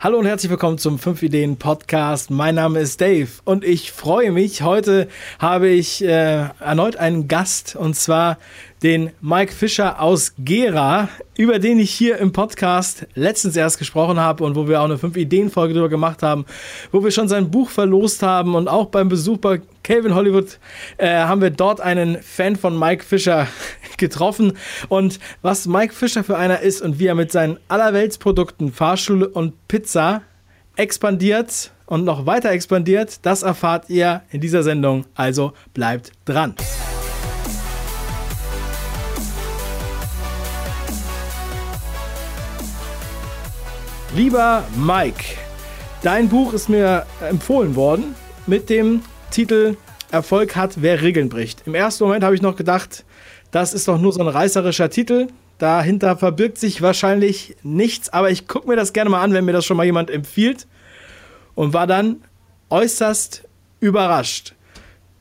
Hallo und herzlich willkommen zum 5 Ideen Podcast. Mein Name ist Dave und ich freue mich. Heute habe ich äh, erneut einen Gast und zwar den Mike Fischer aus Gera, über den ich hier im Podcast letztens erst gesprochen habe und wo wir auch eine 5 Ideen Folge darüber gemacht haben, wo wir schon sein Buch verlost haben und auch beim Besuch bei Calvin Hollywood äh, haben wir dort einen Fan von Mike Fischer getroffen und was Mike Fischer für einer ist und wie er mit seinen Allerweltsprodukten Fahrschule und Pizza expandiert und noch weiter expandiert, das erfahrt ihr in dieser Sendung, also bleibt dran. Lieber Mike, dein Buch ist mir empfohlen worden mit dem Titel Erfolg hat, wer Regeln bricht. Im ersten Moment habe ich noch gedacht, das ist doch nur so ein reißerischer Titel. Dahinter verbirgt sich wahrscheinlich nichts, aber ich gucke mir das gerne mal an, wenn mir das schon mal jemand empfiehlt. Und war dann äußerst überrascht.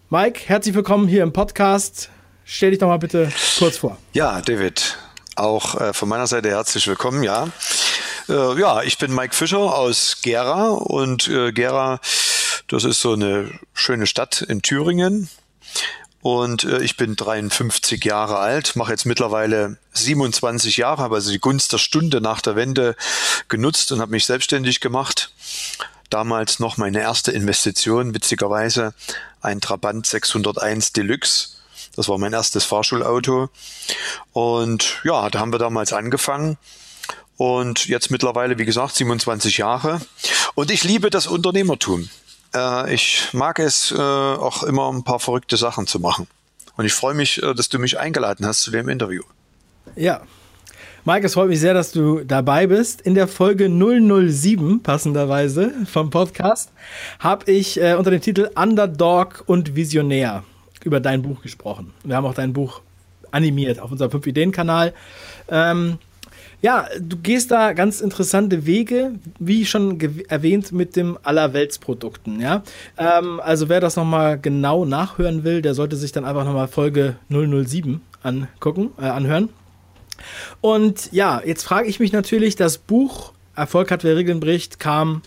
Mike, herzlich willkommen hier im Podcast. Stell dich doch mal bitte kurz vor. Ja, David, auch äh, von meiner Seite herzlich willkommen, ja. Äh, ja, ich bin Mike Fischer aus Gera und äh, Gera, das ist so eine schöne Stadt in Thüringen. Und äh, ich bin 53 Jahre alt, mache jetzt mittlerweile 27 Jahre, habe also die Gunst der Stunde nach der Wende genutzt und habe mich selbstständig gemacht. Damals noch meine erste Investition, witzigerweise ein Trabant 601 Deluxe. Das war mein erstes Fahrschulauto. Und ja, da haben wir damals angefangen und jetzt mittlerweile, wie gesagt, 27 Jahre. Und ich liebe das Unternehmertum. Äh, ich mag es äh, auch immer ein paar verrückte Sachen zu machen. Und ich freue mich, äh, dass du mich eingeladen hast zu dem Interview. Ja. Mike, es freut mich sehr, dass du dabei bist. In der Folge 007, passenderweise, vom Podcast, habe ich äh, unter dem Titel Underdog und Visionär über dein Buch gesprochen. Wir haben auch dein Buch animiert auf unserem 5-Ideen-Kanal. Ähm, ja, du gehst da ganz interessante Wege, wie schon erwähnt, mit dem Allerweltsprodukten. Ja? Ähm, also wer das nochmal genau nachhören will, der sollte sich dann einfach nochmal Folge 007 angucken, äh, anhören. Und ja, jetzt frage ich mich natürlich, das Buch Erfolg hat, wer Regeln bricht, kam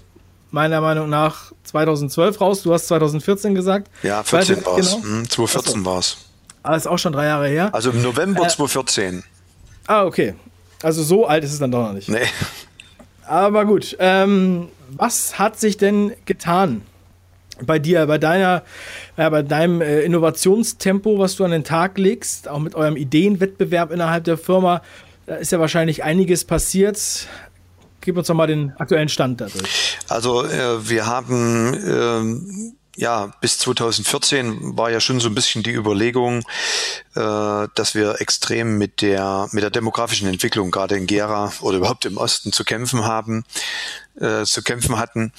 meiner Meinung nach 2012 raus. Du hast 2014 gesagt. Ja, 14 war es. Genau? 2014 war es. Aber ist auch schon drei Jahre her. Also im November äh, 2014. Ah, okay. Also so alt ist es dann doch noch nicht. Nee. Aber gut, ähm, was hat sich denn getan bei dir, bei deiner, äh, bei deinem äh, Innovationstempo, was du an den Tag legst, auch mit eurem Ideenwettbewerb innerhalb der Firma? Da ist ja wahrscheinlich einiges passiert. Gib uns doch mal den aktuellen Stand dadurch. Also äh, wir haben ähm, ja, bis 2014 war ja schon so ein bisschen die Überlegung, äh, dass wir extrem mit der, mit der demografischen Entwicklung gerade in Gera oder überhaupt im Osten zu kämpfen haben, äh, zu kämpfen hatten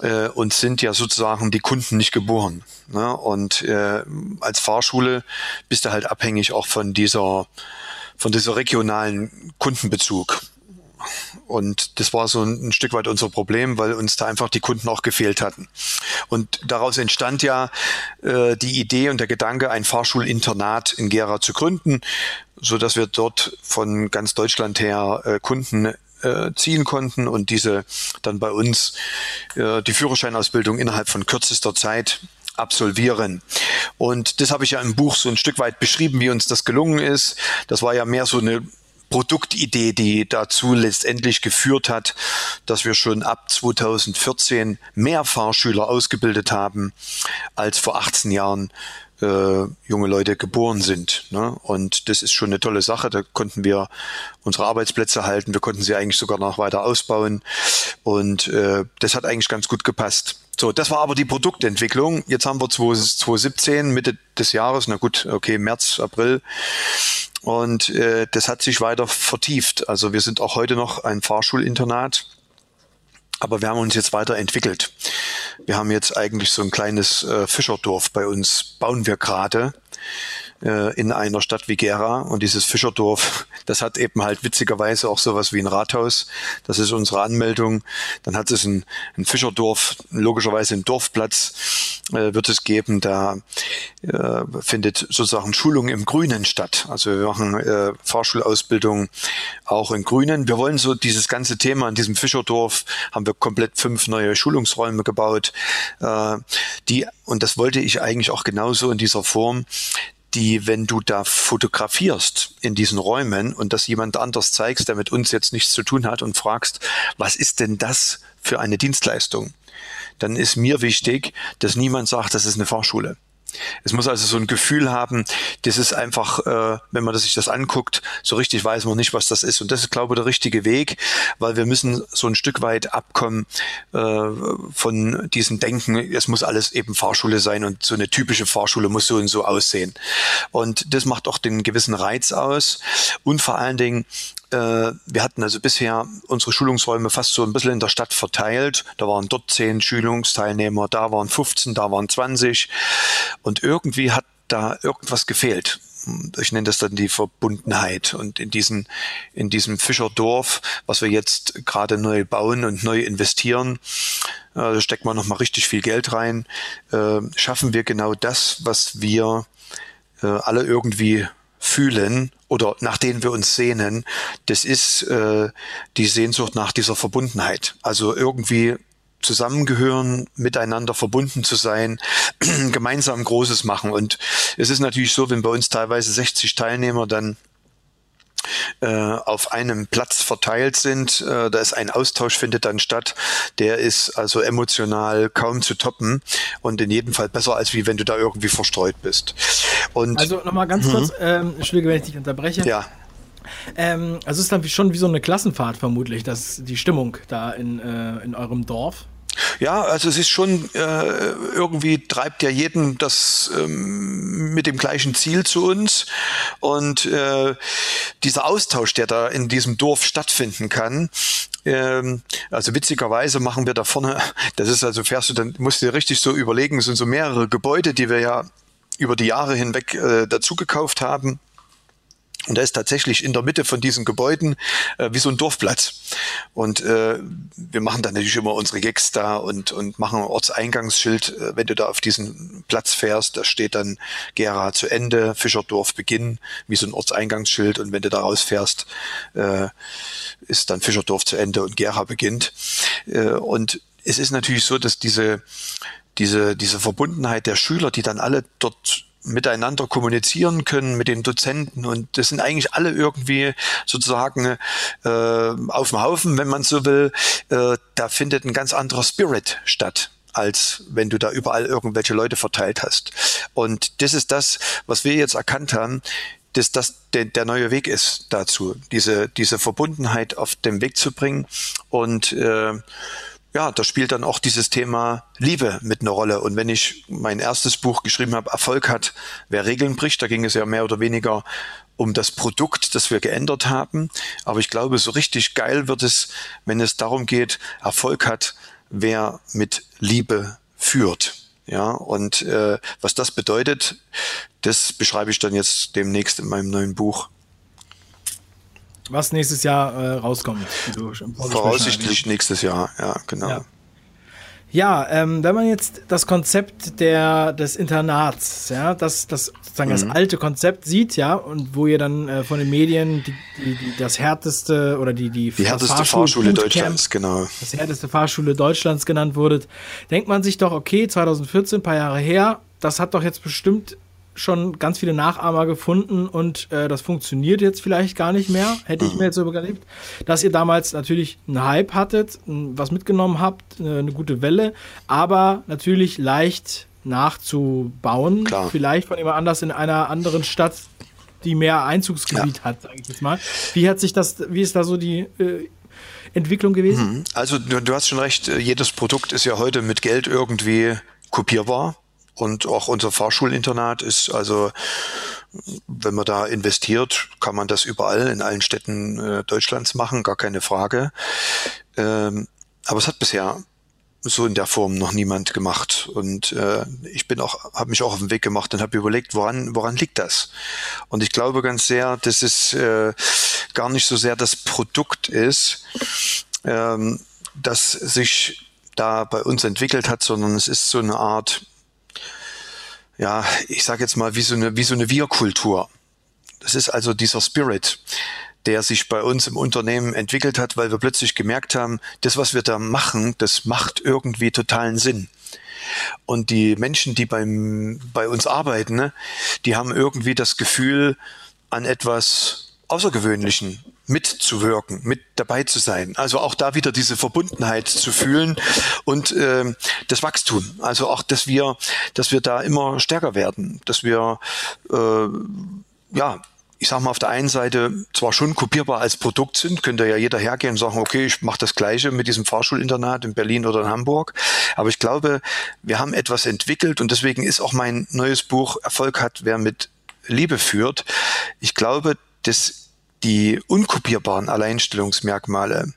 äh, und sind ja sozusagen die Kunden nicht geboren. Ne? Und äh, als Fahrschule bist du halt abhängig auch von dieser, von dieser regionalen Kundenbezug. Und das war so ein, ein, Stück weit unser Problem, weil uns da einfach die Kunden auch gefehlt hatten. Und daraus entstand ja äh, die Idee und der Gedanke, ein Fahrschulinternat in Gera zu gründen, so dass wir dort von ganz Deutschland her äh, Kunden äh, ziehen konnten und diese dann bei uns äh, die Führerscheinausbildung innerhalb von kürzester Zeit absolvieren. Und das habe ich ja im Buch so ein Stück weit beschrieben, wie uns das gelungen ist. Das war ja mehr so eine Produktidee, die dazu letztendlich geführt hat, dass wir schon ab 2014 mehr Fahrschüler ausgebildet haben, als vor 18 Jahren äh, junge Leute geboren sind. Ne? Und das ist schon eine tolle Sache. Da konnten wir unsere Arbeitsplätze halten. Wir konnten sie eigentlich sogar noch weiter ausbauen. Und äh, das hat eigentlich ganz gut gepasst. So, das war aber die Produktentwicklung. Jetzt haben wir 2017, Mitte des Jahres, na gut, okay, März, April. Und äh, das hat sich weiter vertieft. Also wir sind auch heute noch ein Fahrschulinternat, aber wir haben uns jetzt weiterentwickelt. Wir haben jetzt eigentlich so ein kleines äh, Fischerdorf bei uns, bauen wir gerade. Äh, in einer Stadt wie Gera. Und dieses Fischerdorf, das hat eben halt witzigerweise auch sowas wie ein Rathaus. Das ist unsere Anmeldung. Dann hat es ein, ein Fischerdorf, logischerweise ein Dorfplatz äh, wird es geben. Da äh, findet sozusagen Schulung im Grünen statt. Also wir machen äh, Fahrschulausbildung auch in Grünen. Wir wollen so dieses ganze Thema in diesem Fischerdorf, haben wir komplett fünf neue Schulungsräume gebaut, äh, die, und das wollte ich eigentlich auch genauso in dieser Form, die, wenn du da fotografierst in diesen Räumen und das jemand anders zeigst, der mit uns jetzt nichts zu tun hat und fragst, was ist denn das für eine Dienstleistung? Dann ist mir wichtig, dass niemand sagt, das ist eine Fahrschule. Es muss also so ein Gefühl haben, das ist einfach, äh, wenn man sich das anguckt, so richtig weiß man nicht, was das ist. Und das ist, glaube ich, der richtige Weg, weil wir müssen so ein Stück weit abkommen äh, von diesem Denken, es muss alles eben Fahrschule sein und so eine typische Fahrschule muss so und so aussehen. Und das macht auch den gewissen Reiz aus. Und vor allen Dingen wir hatten also bisher unsere Schulungsräume fast so ein bisschen in der Stadt verteilt. Da waren dort zehn Schulungsteilnehmer, da waren 15, da waren 20. Und irgendwie hat da irgendwas gefehlt. Ich nenne das dann die Verbundenheit. Und in, diesen, in diesem Fischerdorf, was wir jetzt gerade neu bauen und neu investieren, äh, da steckt man nochmal richtig viel Geld rein, äh, schaffen wir genau das, was wir alle irgendwie fühlen oder nach denen wir uns sehnen, das ist äh, die Sehnsucht nach dieser Verbundenheit. Also irgendwie zusammengehören, miteinander verbunden zu sein, gemeinsam Großes machen. Und es ist natürlich so, wenn bei uns teilweise 60 Teilnehmer dann äh, auf einem Platz verteilt sind. Äh, da ist ein Austausch findet dann statt. Der ist also emotional kaum zu toppen und in jedem Fall besser, als wie wenn du da irgendwie verstreut bist. Und, also nochmal ganz mhm. kurz, ähm, Entschuldige, wenn ich dich unterbreche. Ja. Ähm, also es ist dann schon wie so eine Klassenfahrt vermutlich, dass die Stimmung da in, äh, in eurem Dorf. Ja, also es ist schon äh, irgendwie treibt ja jeden das ähm, mit dem gleichen Ziel zu uns. Und äh, dieser Austausch, der da in diesem Dorf stattfinden kann, ähm, also witzigerweise machen wir da vorne, das ist also fährst du dann musst du dir richtig so überlegen, es sind so mehrere Gebäude, die wir ja über die Jahre hinweg äh, dazu gekauft haben und da ist tatsächlich in der Mitte von diesen Gebäuden äh, wie so ein Dorfplatz. Und äh, wir machen dann natürlich immer unsere Gags da und, und machen ein Ortseingangsschild. Äh, wenn du da auf diesen Platz fährst, da steht dann Gera zu Ende, Fischerdorf Beginn, wie so ein Ortseingangsschild. Und wenn du da rausfährst, äh, ist dann Fischerdorf zu Ende und Gera beginnt. Äh, und es ist natürlich so, dass diese, diese, diese Verbundenheit der Schüler, die dann alle dort miteinander kommunizieren können mit den Dozenten und das sind eigentlich alle irgendwie sozusagen äh, auf dem Haufen, wenn man so will. Äh, da findet ein ganz anderer Spirit statt als wenn du da überall irgendwelche Leute verteilt hast. Und das ist das, was wir jetzt erkannt haben, dass das der, der neue Weg ist dazu, diese, diese Verbundenheit auf den Weg zu bringen und äh, ja, da spielt dann auch dieses Thema Liebe mit einer Rolle. Und wenn ich mein erstes Buch geschrieben habe, Erfolg hat, wer Regeln bricht, da ging es ja mehr oder weniger um das Produkt, das wir geändert haben. Aber ich glaube, so richtig geil wird es, wenn es darum geht, Erfolg hat, wer mit Liebe führt. Ja, und äh, was das bedeutet, das beschreibe ich dann jetzt demnächst in meinem neuen Buch. Was nächstes Jahr äh, rauskommt. Voraussichtlich nächstes Jahr, ja, genau. Ja. Ja, ähm, wenn man jetzt das Konzept der, des Internats, ja, das, das sozusagen mhm. das alte Konzept sieht, ja, und wo ihr dann äh, von den Medien die, die, die, das härteste oder die, die, die härteste Fahrschule, Fahrschule Deutschlands, genau. Das härteste Fahrschule Deutschlands genannt wurde, denkt man sich doch, okay, 2014, paar Jahre her, das hat doch jetzt bestimmt schon ganz viele Nachahmer gefunden und äh, das funktioniert jetzt vielleicht gar nicht mehr, hätte ich mir jetzt so überlegt, dass ihr damals natürlich einen Hype hattet, was mitgenommen habt, eine gute Welle, aber natürlich leicht nachzubauen, Klar. vielleicht von jemand anders in einer anderen Stadt, die mehr Einzugsgebiet ja. hat, sage ich jetzt mal. Wie hat sich das, wie ist da so die äh, Entwicklung gewesen? Mhm. Also du, du hast schon recht, jedes Produkt ist ja heute mit Geld irgendwie kopierbar. Und auch unser Fahrschulinternat ist also, wenn man da investiert, kann man das überall in allen Städten äh, Deutschlands machen, gar keine Frage. Ähm, aber es hat bisher so in der Form noch niemand gemacht. Und äh, ich bin auch, habe mich auch auf den Weg gemacht und habe überlegt, woran, woran liegt das? Und ich glaube ganz sehr, dass es äh, gar nicht so sehr das Produkt ist, ähm, das sich da bei uns entwickelt hat, sondern es ist so eine Art, ja, ich sage jetzt mal, wie so eine, so eine Wir-Kultur. Das ist also dieser Spirit, der sich bei uns im Unternehmen entwickelt hat, weil wir plötzlich gemerkt haben, das, was wir da machen, das macht irgendwie totalen Sinn. Und die Menschen, die beim, bei uns arbeiten, ne, die haben irgendwie das Gefühl, an etwas Außergewöhnlichen mitzuwirken, mit dabei zu sein. Also auch da wieder diese Verbundenheit zu fühlen und äh, das Wachstum. Also auch, dass wir, dass wir da immer stärker werden, dass wir äh, ja ich sage mal, auf der einen Seite zwar schon kopierbar als Produkt sind, könnte ja jeder hergehen und sagen, okay, ich mache das Gleiche mit diesem Fahrschulinternat in Berlin oder in Hamburg. Aber ich glaube, wir haben etwas entwickelt und deswegen ist auch mein neues Buch Erfolg hat, wer mit Liebe führt. Ich glaube, dass die unkopierbaren Alleinstellungsmerkmale,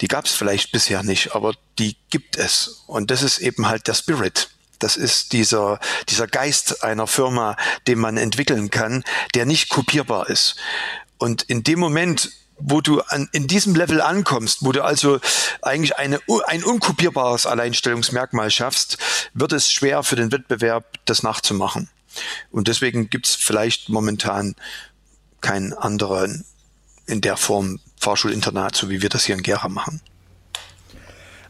die gab es vielleicht bisher nicht, aber die gibt es. Und das ist eben halt der Spirit. Das ist dieser, dieser Geist einer Firma, den man entwickeln kann, der nicht kopierbar ist. Und in dem Moment, wo du an, in diesem Level ankommst, wo du also eigentlich eine, ein unkopierbares Alleinstellungsmerkmal schaffst, wird es schwer für den Wettbewerb, das nachzumachen. Und deswegen gibt es vielleicht momentan keinen anderen in der Form Fahrschulinternat, so wie wir das hier in Gera machen.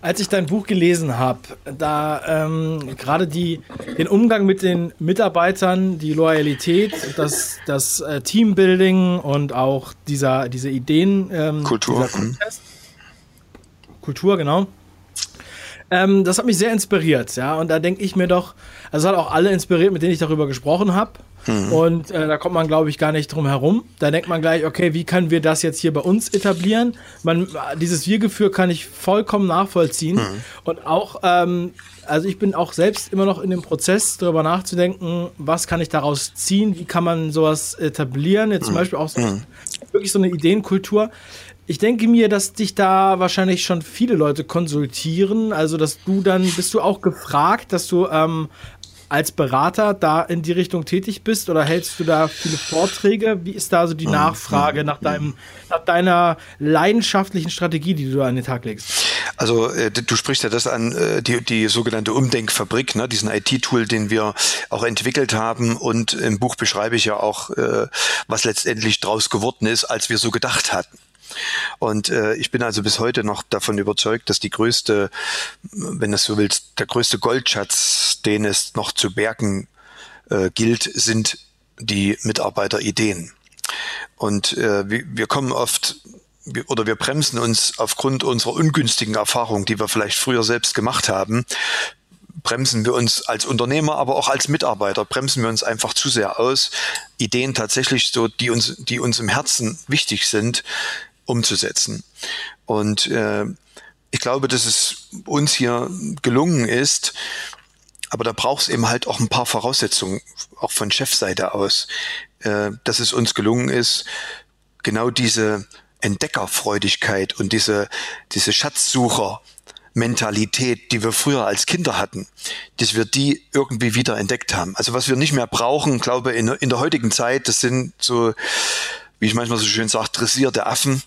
Als ich dein Buch gelesen habe, da ähm, gerade die, den Umgang mit den Mitarbeitern, die Loyalität, das, das äh, Teambuilding und auch dieser, diese Ideen. Ähm, Kultur. Kultur, genau. Ähm, das hat mich sehr inspiriert, ja. Und da denke ich mir doch, also es hat auch alle inspiriert, mit denen ich darüber gesprochen habe. Mhm. Und äh, da kommt man, glaube ich, gar nicht drum herum. Da denkt man gleich, okay, wie können wir das jetzt hier bei uns etablieren? Man, dieses Wir-Gefühl kann ich vollkommen nachvollziehen. Mhm. Und auch, ähm, also ich bin auch selbst immer noch in dem Prozess, darüber nachzudenken, was kann ich daraus ziehen, wie kann man sowas etablieren? Jetzt zum mhm. Beispiel auch so, mhm. wirklich so eine Ideenkultur. Ich denke mir, dass dich da wahrscheinlich schon viele Leute konsultieren. Also, dass du dann, bist du auch gefragt, dass du ähm, als Berater da in die Richtung tätig bist oder hältst du da viele Vorträge? Wie ist da so die. Nachfrage nach deinem, nach deiner leidenschaftlichen Strategie, die du an den Tag legst? Also äh, du sprichst ja das an, äh, die, die sogenannte Umdenkfabrik, ne, diesen IT-Tool, den wir auch entwickelt haben und im Buch beschreibe ich ja auch, äh, was letztendlich draus geworden ist, als wir so gedacht hatten. Und äh, ich bin also bis heute noch davon überzeugt, dass die größte, wenn du so willst, der größte Goldschatz, den es noch zu bergen äh, gilt, sind die Mitarbeiterideen. Und äh, wir, wir kommen oft oder wir bremsen uns aufgrund unserer ungünstigen Erfahrung, die wir vielleicht früher selbst gemacht haben, bremsen wir uns als Unternehmer, aber auch als Mitarbeiter, bremsen wir uns einfach zu sehr aus, Ideen tatsächlich so, die uns, die uns im Herzen wichtig sind, umzusetzen. Und äh, ich glaube, dass es uns hier gelungen ist, aber da braucht es eben halt auch ein paar Voraussetzungen, auch von Chefseite aus, äh, dass es uns gelungen ist, genau diese Entdeckerfreudigkeit und diese, diese Schatzsucher, Mentalität, die wir früher als Kinder hatten, dass wir die irgendwie wieder entdeckt haben. Also was wir nicht mehr brauchen, glaube in, in der heutigen Zeit, das sind so, wie ich manchmal so schön sage, dressierte Affen,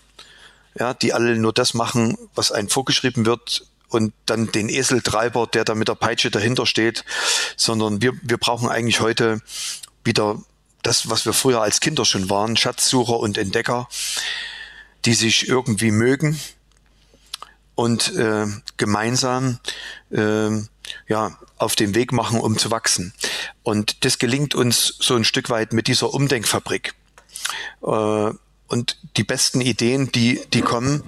ja, die alle nur das machen, was einem vorgeschrieben wird und dann den Eseltreiber, der da mit der Peitsche dahinter steht, sondern wir, wir brauchen eigentlich heute wieder das, was wir früher als Kinder schon waren, Schatzsucher und Entdecker, die sich irgendwie mögen und äh, gemeinsam äh, ja, auf den Weg machen, um zu wachsen. Und das gelingt uns so ein Stück weit mit dieser Umdenkfabrik. Äh, und die besten Ideen, die, die kommen,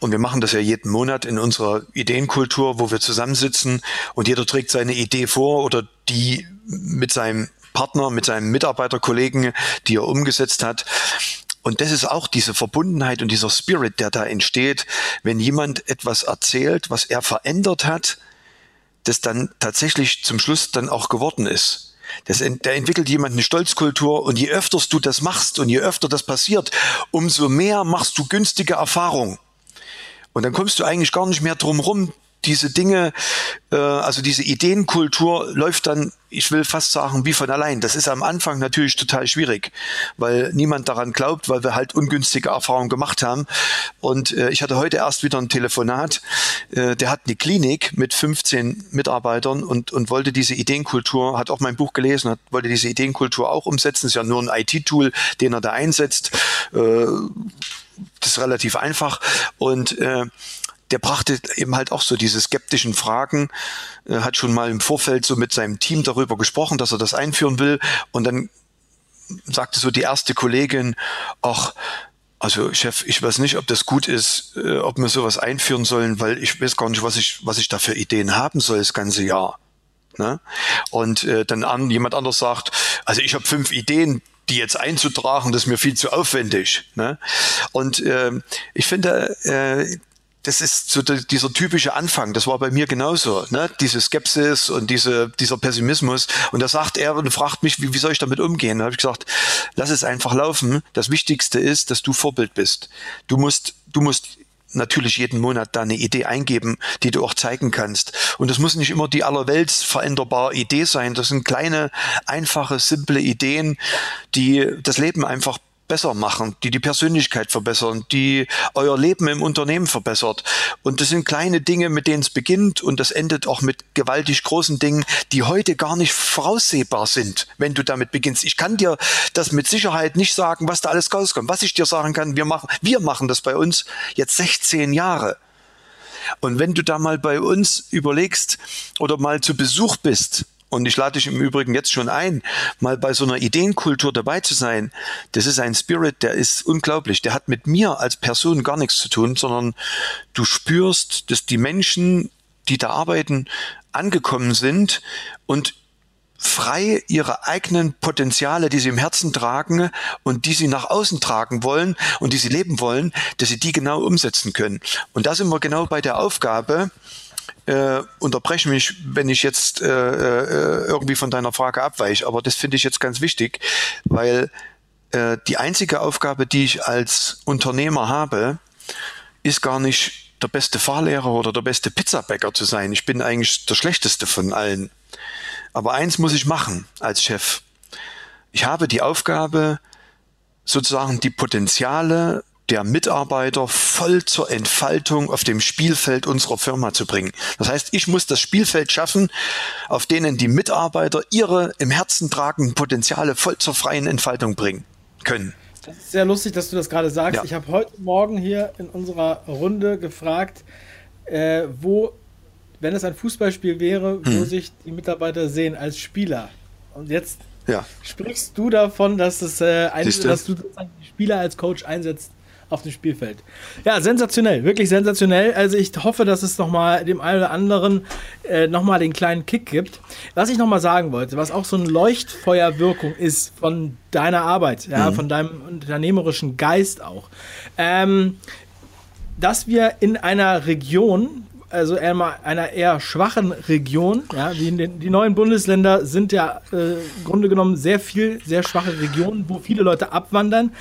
und wir machen das ja jeden Monat in unserer Ideenkultur, wo wir zusammensitzen und jeder trägt seine Idee vor oder die mit seinem Partner, mit seinem Mitarbeiterkollegen, die er umgesetzt hat. Und das ist auch diese Verbundenheit und dieser Spirit, der da entsteht, wenn jemand etwas erzählt, was er verändert hat, das dann tatsächlich zum Schluss dann auch geworden ist. Das, da entwickelt jemand eine Stolzkultur und je öfters du das machst und je öfter das passiert, umso mehr machst du günstige Erfahrungen. Und dann kommst du eigentlich gar nicht mehr drum rum, diese Dinge, äh, also diese Ideenkultur läuft dann, ich will fast sagen, wie von allein. Das ist am Anfang natürlich total schwierig, weil niemand daran glaubt, weil wir halt ungünstige Erfahrungen gemacht haben. Und äh, ich hatte heute erst wieder ein Telefonat, äh, der hat eine Klinik mit 15 Mitarbeitern und, und wollte diese Ideenkultur, hat auch mein Buch gelesen, hat, wollte diese Ideenkultur auch umsetzen. Ist ja nur ein IT-Tool, den er da einsetzt. Äh, das ist relativ einfach. Und äh, der brachte eben halt auch so diese skeptischen Fragen, äh, hat schon mal im Vorfeld so mit seinem Team darüber gesprochen, dass er das einführen will. Und dann sagte so die erste Kollegin, ach, also Chef, ich weiß nicht, ob das gut ist, äh, ob wir sowas einführen sollen, weil ich weiß gar nicht, was ich, was ich da für Ideen haben soll das ganze Jahr. Ne? Und äh, dann an, jemand anders sagt, also ich habe fünf Ideen, die jetzt einzutragen, das ist mir viel zu aufwendig. Ne? Und äh, ich finde, äh, das ist so dieser typische Anfang. Das war bei mir genauso, ne? Diese Skepsis und diese, dieser Pessimismus. Und da sagt er und fragt mich, wie, wie soll ich damit umgehen? Da habe ich gesagt, lass es einfach laufen. Das Wichtigste ist, dass du Vorbild bist. Du musst, du musst natürlich jeden Monat da eine Idee eingeben, die du auch zeigen kannst. Und das muss nicht immer die allerwelts veränderbare Idee sein. Das sind kleine, einfache, simple Ideen, die das Leben einfach besser machen, die die Persönlichkeit verbessern, die euer Leben im Unternehmen verbessert. Und das sind kleine Dinge, mit denen es beginnt und das endet auch mit gewaltig großen Dingen, die heute gar nicht voraussehbar sind, wenn du damit beginnst. Ich kann dir das mit Sicherheit nicht sagen, was da alles rauskommt. Was ich dir sagen kann, wir machen, wir machen das bei uns jetzt 16 Jahre. Und wenn du da mal bei uns überlegst oder mal zu Besuch bist, und ich lade dich im Übrigen jetzt schon ein, mal bei so einer Ideenkultur dabei zu sein. Das ist ein Spirit, der ist unglaublich. Der hat mit mir als Person gar nichts zu tun, sondern du spürst, dass die Menschen, die da arbeiten, angekommen sind und frei ihre eigenen Potenziale, die sie im Herzen tragen und die sie nach außen tragen wollen und die sie leben wollen, dass sie die genau umsetzen können. Und da sind wir genau bei der Aufgabe, äh, unterbreche mich, wenn ich jetzt äh, äh, irgendwie von deiner Frage abweiche. Aber das finde ich jetzt ganz wichtig, weil äh, die einzige Aufgabe, die ich als Unternehmer habe, ist gar nicht der beste Fahrlehrer oder der beste Pizzabäcker zu sein. Ich bin eigentlich der schlechteste von allen. Aber eins muss ich machen als Chef. Ich habe die Aufgabe, sozusagen die Potenziale der Mitarbeiter voll zur Entfaltung auf dem Spielfeld unserer Firma zu bringen. Das heißt, ich muss das Spielfeld schaffen, auf denen die Mitarbeiter ihre im Herzen tragenden Potenziale voll zur freien Entfaltung bringen können. Das ist sehr lustig, dass du das gerade sagst. Ja. Ich habe heute Morgen hier in unserer Runde gefragt, äh, wo, wenn es ein Fußballspiel wäre, wo hm. sich die Mitarbeiter sehen als Spieler. Und jetzt ja. sprichst du davon, dass, es, äh, ein, dass du die Spieler als Coach einsetzt auf dem Spielfeld. Ja, sensationell, wirklich sensationell. Also ich hoffe, dass es nochmal dem einen oder anderen äh, nochmal den kleinen Kick gibt. Was ich nochmal sagen wollte, was auch so eine Leuchtfeuerwirkung ist von deiner Arbeit, ja, mhm. von deinem unternehmerischen Geist auch. Ähm, dass wir in einer Region, also einer eher schwachen Region. Ja, die, die neuen Bundesländer sind ja äh, im Grunde genommen sehr viel, sehr schwache Regionen, wo viele Leute abwandern.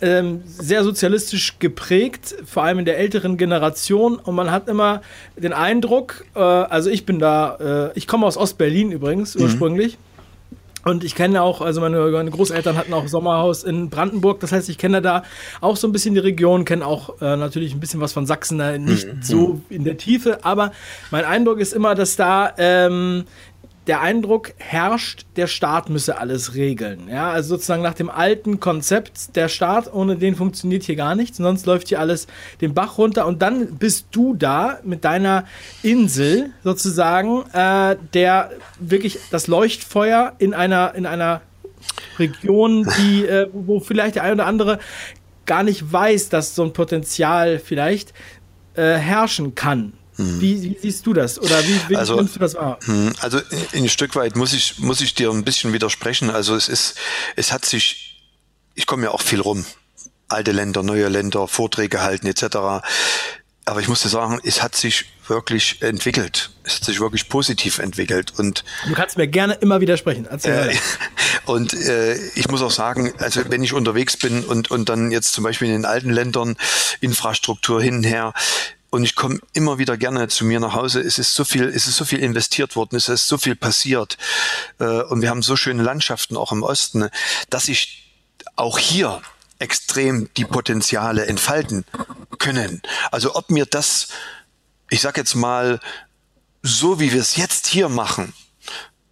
Ähm, sehr sozialistisch geprägt, vor allem in der älteren Generation. Und man hat immer den Eindruck, äh, also ich bin da, äh, ich komme aus Ostberlin übrigens mhm. Und ich kenne auch, also meine, Großeltern hatten auch Sommerhaus in Brandenburg. Das heißt, ich kenne da auch so ein bisschen die Region, kenne auch äh, natürlich ein bisschen was von Sachsen, nicht mhm. so in der Tiefe. Aber mein Eindruck ist immer, dass da ähm, der Eindruck herrscht, der Staat müsse alles regeln. Ja, also sozusagen nach dem alten Konzept, der Staat, ohne den funktioniert hier gar nichts, sonst läuft hier alles den Bach runter und dann bist du da mit deiner Insel sozusagen, äh, der wirklich das Leuchtfeuer in einer, in einer Region, die, äh, wo vielleicht der eine oder andere gar nicht weiß, dass so ein Potenzial vielleicht äh, herrschen kann. Wie, wie, siehst du das? Oder wie, wie also, nimmst du das wahr? Hm, also ein Stück weit muss ich, muss ich dir ein bisschen widersprechen. Also es ist, es hat sich, ich komme ja auch viel rum. Alte Länder, neue Länder, Vorträge halten etc. Aber ich muss dir sagen, es hat sich wirklich entwickelt. Es hat sich wirklich positiv entwickelt. Und du kannst mir gerne immer widersprechen. Äh, und äh, ich muss auch sagen, also wenn ich unterwegs bin und, und dann jetzt zum Beispiel in den alten Ländern Infrastruktur hin und her, und ich komme immer wieder gerne zu mir nach Hause. Es ist so viel, es ist so viel investiert worden, es ist so viel passiert äh, und wir haben so schöne Landschaften auch im Osten, dass ich auch hier extrem die Potenziale entfalten können. Also ob mir das, ich sag jetzt mal, so wie wir es jetzt hier machen,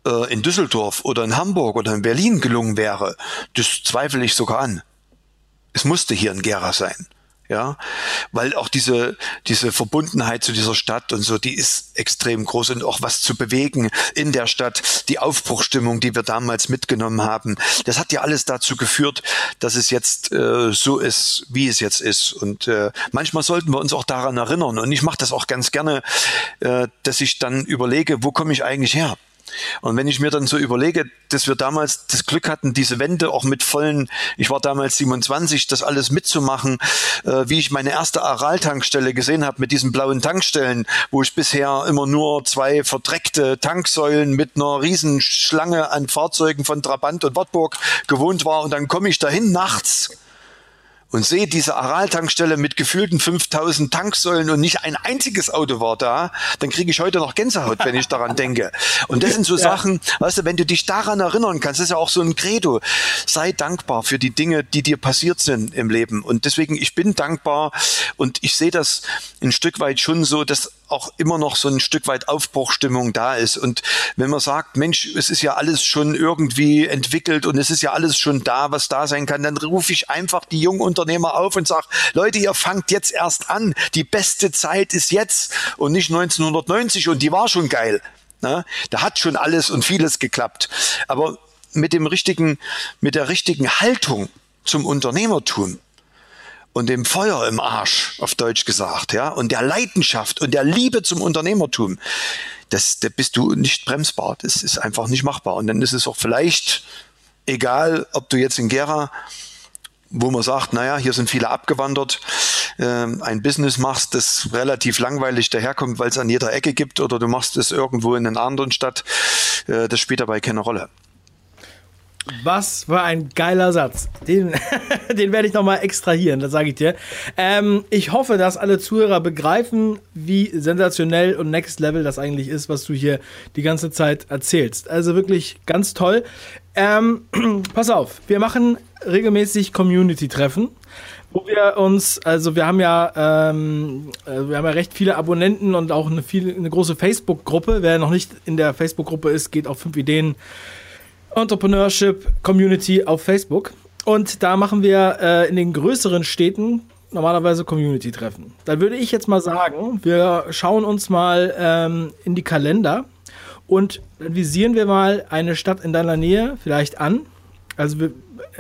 äh, in Düsseldorf oder in Hamburg oder in Berlin gelungen wäre, das zweifle ich sogar an. Es musste hier ein Gera sein ja, weil auch diese, diese Verbundenheit zu dieser Stadt und so, die ist extrem groß und auch was zu bewegen in der Stadt, die Aufbruchstimmung, die wir damals mitgenommen haben, das hat ja alles dazu geführt, dass es jetzt äh, so ist, wie es jetzt ist. Und äh, manchmal sollten wir uns auch daran erinnern. Und ich mache das auch ganz gerne, äh, dass ich dann überlege, wo komme ich eigentlich her? Und wenn ich mir dann so überlege, dass wir damals das Glück hatten, diese Wende auch mit vollen, ich war damals 27, das alles mitzumachen, äh, wie ich meine erste Aral-Tankstelle gesehen habe mit diesen blauen Tankstellen, wo ich bisher immer nur zwei verdreckte Tanksäulen mit einer riesen Schlange an Fahrzeugen von Trabant und Wartburg gewohnt war. Und dann komme ich dahin nachts und sehe diese Aral-Tankstelle mit gefühlten 5000 Tanksäulen und nicht ein einziges Auto war da, dann kriege ich heute noch Gänsehaut, wenn ich daran denke. Und das sind so ja. Sachen, weißt du, wenn du dich daran erinnern kannst, das ist ja auch so ein Credo. Sei dankbar für die Dinge, die dir passiert sind im Leben. Und deswegen, ich bin dankbar und ich sehe das ein Stück weit schon so, dass auch immer noch so ein Stück weit Aufbruchstimmung da ist. Und wenn man sagt, Mensch, es ist ja alles schon irgendwie entwickelt und es ist ja alles schon da, was da sein kann, dann rufe ich einfach die jungen Unternehmer auf und sage, Leute, ihr fangt jetzt erst an. Die beste Zeit ist jetzt und nicht 1990 und die war schon geil. Na, da hat schon alles und vieles geklappt. Aber mit dem richtigen, mit der richtigen Haltung zum Unternehmertum, und dem Feuer im Arsch, auf Deutsch gesagt, ja, und der Leidenschaft und der Liebe zum Unternehmertum, das, da bist du nicht bremsbar. Das ist einfach nicht machbar. Und dann ist es auch vielleicht egal, ob du jetzt in Gera, wo man sagt, naja, hier sind viele abgewandert, äh, ein Business machst, das relativ langweilig daherkommt, weil es an jeder Ecke gibt, oder du machst es irgendwo in einer anderen Stadt, äh, das spielt dabei keine Rolle. Was für ein geiler Satz. Den, den werde ich nochmal extrahieren, das sage ich dir. Ähm, ich hoffe, dass alle Zuhörer begreifen, wie sensationell und next level das eigentlich ist, was du hier die ganze Zeit erzählst. Also wirklich ganz toll. Ähm, pass auf, wir machen regelmäßig Community-Treffen wo wir uns, also wir haben ja, ähm, äh, wir haben ja recht viele Abonnenten und auch eine, viel, eine große Facebook-Gruppe. Wer noch nicht in der Facebook-Gruppe ist, geht auf 5 Ideen Entrepreneurship Community auf Facebook. Und da machen wir äh, in den größeren Städten normalerweise Community-Treffen. Da würde ich jetzt mal sagen, wir schauen uns mal ähm, in die Kalender und visieren wir mal eine Stadt in deiner Nähe vielleicht an. Also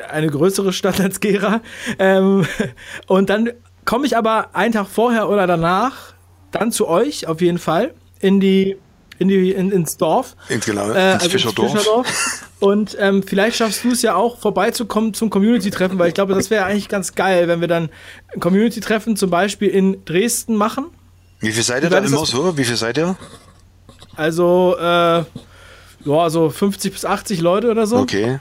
eine größere Stadt als Gera. Ähm, und dann komme ich aber einen Tag vorher oder danach dann zu euch auf jeden Fall in die in die, in, ins Dorf. In, genau, äh, ins also Fischerdorf. Fischerdorf. Und ähm, vielleicht schaffst du es ja auch, vorbeizukommen zum Community-Treffen, weil ich glaube, das wäre eigentlich ganz geil, wenn wir dann ein Community-Treffen zum Beispiel in Dresden machen. Wie viel seid ihr da immer so? Wie viel seid ihr? Also, äh, ja, so 50 bis 80 Leute oder so. Okay.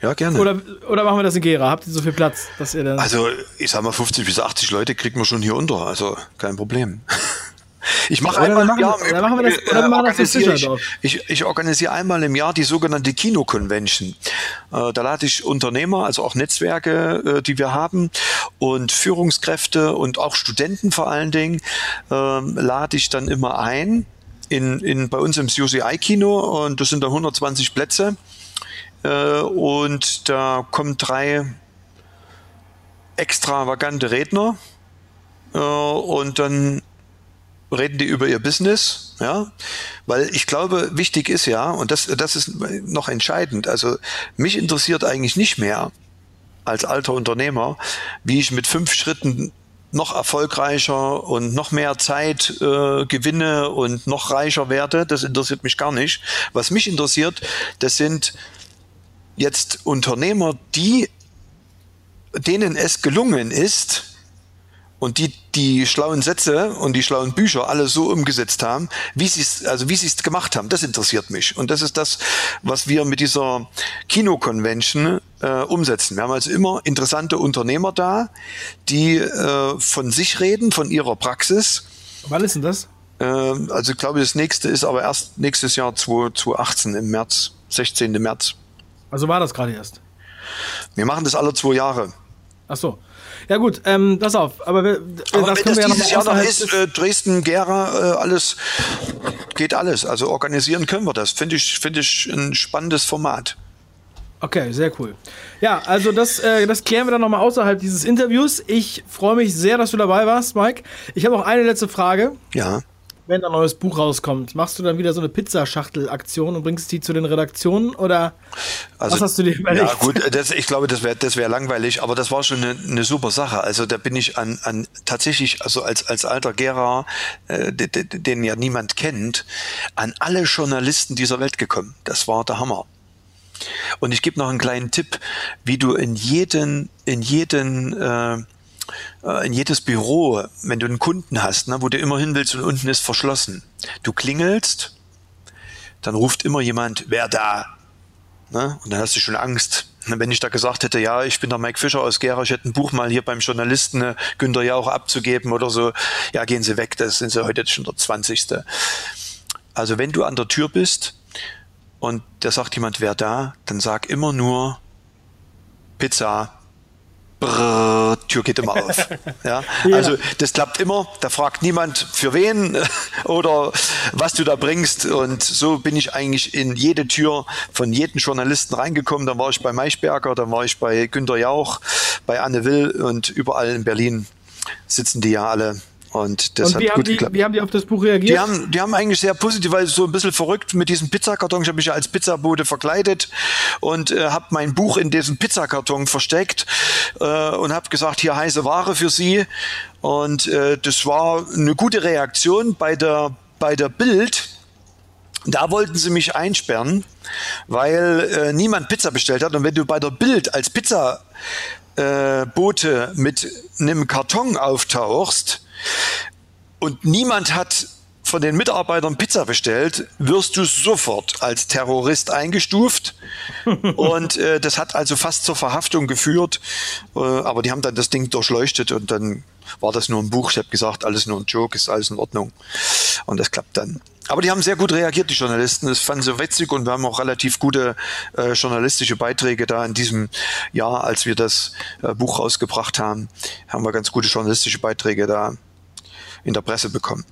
Ja, gerne. Oder, oder machen wir das in Gera? Habt ihr so viel Platz, dass ihr dann. Also, ich sag mal, 50 bis 80 Leute kriegt man schon hier unter. Also, kein Problem. Ich mache einmal im Jahr, oder machen wir das, oder äh, machen das ich, ich, ich organisiere einmal im Jahr die sogenannte Kino-Convention. Äh, da lade ich Unternehmer, also auch Netzwerke, äh, die wir haben, und Führungskräfte und auch Studenten vor allen Dingen, äh, lade ich dann immer ein in, in, bei uns im CUCI-Kino und das sind da 120 Plätze. Äh, und da kommen drei extravagante Redner. Äh, und dann reden die über ihr Business, ja, weil ich glaube, wichtig ist ja, und das, das ist noch entscheidend, also mich interessiert eigentlich nicht mehr als alter Unternehmer, wie ich mit fünf Schritten noch erfolgreicher und noch mehr Zeit äh, gewinne und noch reicher werde, das interessiert mich gar nicht. Was mich interessiert, das sind jetzt Unternehmer, die denen es gelungen ist, und die die schlauen Sätze und die schlauen Bücher alle so umgesetzt haben, wie sie es also wie sie es gemacht haben, das interessiert mich und das ist das, was wir mit dieser Kino-Convention äh, umsetzen. Wir haben also immer interessante Unternehmer da, die äh, von sich reden, von ihrer Praxis. Wann ist denn das? Äh, also ich glaube, das nächste ist aber erst nächstes Jahr 2018 im März, 16. März. Also war das gerade erst. Wir machen das alle zwei Jahre. Ach so. Ja gut, ähm, pass auf. Aber, wir, aber das wenn das ja dieses Jahr noch ist, äh, Dresden, Gera, äh, alles, geht alles. Also organisieren können wir das. Finde ich, finde ich ein spannendes Format. Okay, sehr cool. Ja, also das, äh, das klären wir dann nochmal außerhalb dieses Interviews. Ich freue mich sehr, dass du dabei warst, Mike. Ich habe noch eine letzte Frage. Ja wenn ein neues Buch rauskommt, machst du dann wieder so eine Pizzaschachtel-Aktion und bringst die zu den Redaktionen oder also, was hast du dir überlegt? Ja gut, das, ich glaube, das wäre das wär langweilig, aber das war schon eine, eine, super Sache. Also da bin ich an, an tatsächlich, also als, als alter Gera, äh, den, den ja niemand kennt, an alle Journalisten dieser Welt gekommen. Das war der Hammer. Und ich gebe noch einen kleinen Tipp, wie du in jeden, in jeden äh, in jedes Büro, wenn du einen Kunden hast, ne, wo du immer hin willst und unten ist verschlossen. Du klingelst, dann ruft immer jemand, wer da? Ne? Und dann hast du schon Angst. Wenn ich da gesagt hätte, ja, ich bin der Mike Fischer aus Gera, ich hätte ein Buch mal hier beim Journalisten äh, Günther Jauch abzugeben oder so, ja, gehen Sie weg, das sind Sie heute schon der 20. Also wenn du an der Tür bist und da sagt jemand, wer da, dann sag immer nur Pizza, Brrr, Tür geht immer auf. Ja? ja? Also das klappt immer, da fragt niemand für wen oder was du da bringst. Und so bin ich eigentlich in jede Tür von jedem Journalisten reingekommen. Dann war ich bei Maischberger, dann war ich bei Günter Jauch, bei Anne Will und überall in Berlin sitzen die ja alle und das und hat gut die, geklappt. Wie haben die auf das Buch reagiert? Die haben, die haben eigentlich sehr positiv, weil so ein bisschen verrückt mit diesem Pizzakarton. Ich habe mich ja als Pizzabote verkleidet und äh, habe mein Buch in diesem Pizzakarton versteckt äh, und habe gesagt, hier heiße Ware für Sie. Und äh, das war eine gute Reaktion bei der, bei der Bild. Da wollten sie mich einsperren, weil äh, niemand Pizza bestellt hat. Und wenn du bei der Bild als Pizzabote äh, mit einem Karton auftauchst, und niemand hat von den Mitarbeitern Pizza bestellt, wirst du sofort als Terrorist eingestuft. und äh, das hat also fast zur Verhaftung geführt. Äh, aber die haben dann das Ding durchleuchtet und dann war das nur ein Buch. Ich habe gesagt, alles nur ein Joke, ist alles in Ordnung. Und das klappt dann. Aber die haben sehr gut reagiert, die Journalisten. Das fanden sie witzig und wir haben auch relativ gute äh, journalistische Beiträge da in diesem Jahr, als wir das äh, Buch rausgebracht haben, haben wir ganz gute journalistische Beiträge da in der Presse bekommen.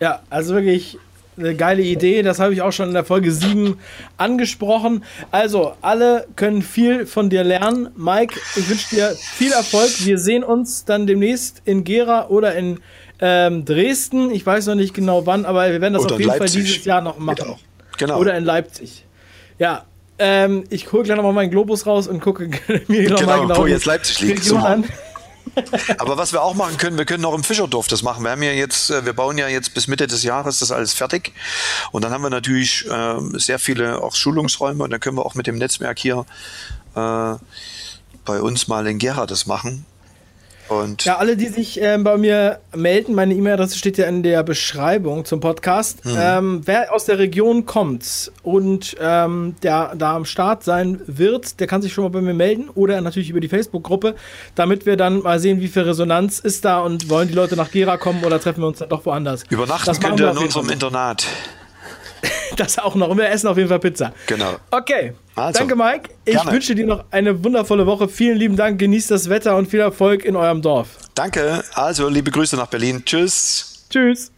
Ja, also wirklich eine geile Idee. Das habe ich auch schon in der Folge 7 angesprochen. Also, alle können viel von dir lernen. Mike, ich wünsche dir viel Erfolg. Wir sehen uns dann demnächst in Gera oder in ähm, Dresden. Ich weiß noch nicht genau wann, aber wir werden das oder auf jeden Fall dieses Jahr noch machen. Genau. Oder in Leipzig. Ja, ähm, ich hole gleich noch mal meinen Globus raus und gucke mir genau, mal genau wo jetzt Leipzig liegt. An. Aber was wir auch machen können, wir können noch im Fischerdorf das machen. Wir haben ja jetzt, äh, wir bauen ja jetzt bis Mitte des Jahres das alles fertig. Und dann haben wir natürlich äh, sehr viele auch Schulungsräume und dann können wir auch mit dem Netzwerk hier äh, bei uns mal in Gera das machen. Und ja, alle, die sich äh, bei mir melden, meine E-Mail-Adresse steht ja in der Beschreibung zum Podcast. Mhm. Ähm, wer aus der Region kommt und ähm, der da am Start sein wird, der kann sich schon mal bei mir melden oder natürlich über die Facebook-Gruppe, damit wir dann mal sehen, wie viel Resonanz ist da und wollen die Leute nach Gera kommen oder treffen wir uns dann doch woanders. Übernachten könnt ihr in unserem Internat. das auch noch. Und wir essen auf jeden Fall Pizza. Genau. Okay. Also, Danke, Mike. Ich gerne. wünsche dir noch eine wundervolle Woche. Vielen lieben Dank. Genießt das Wetter und viel Erfolg in eurem Dorf. Danke. Also, liebe Grüße nach Berlin. Tschüss. Tschüss.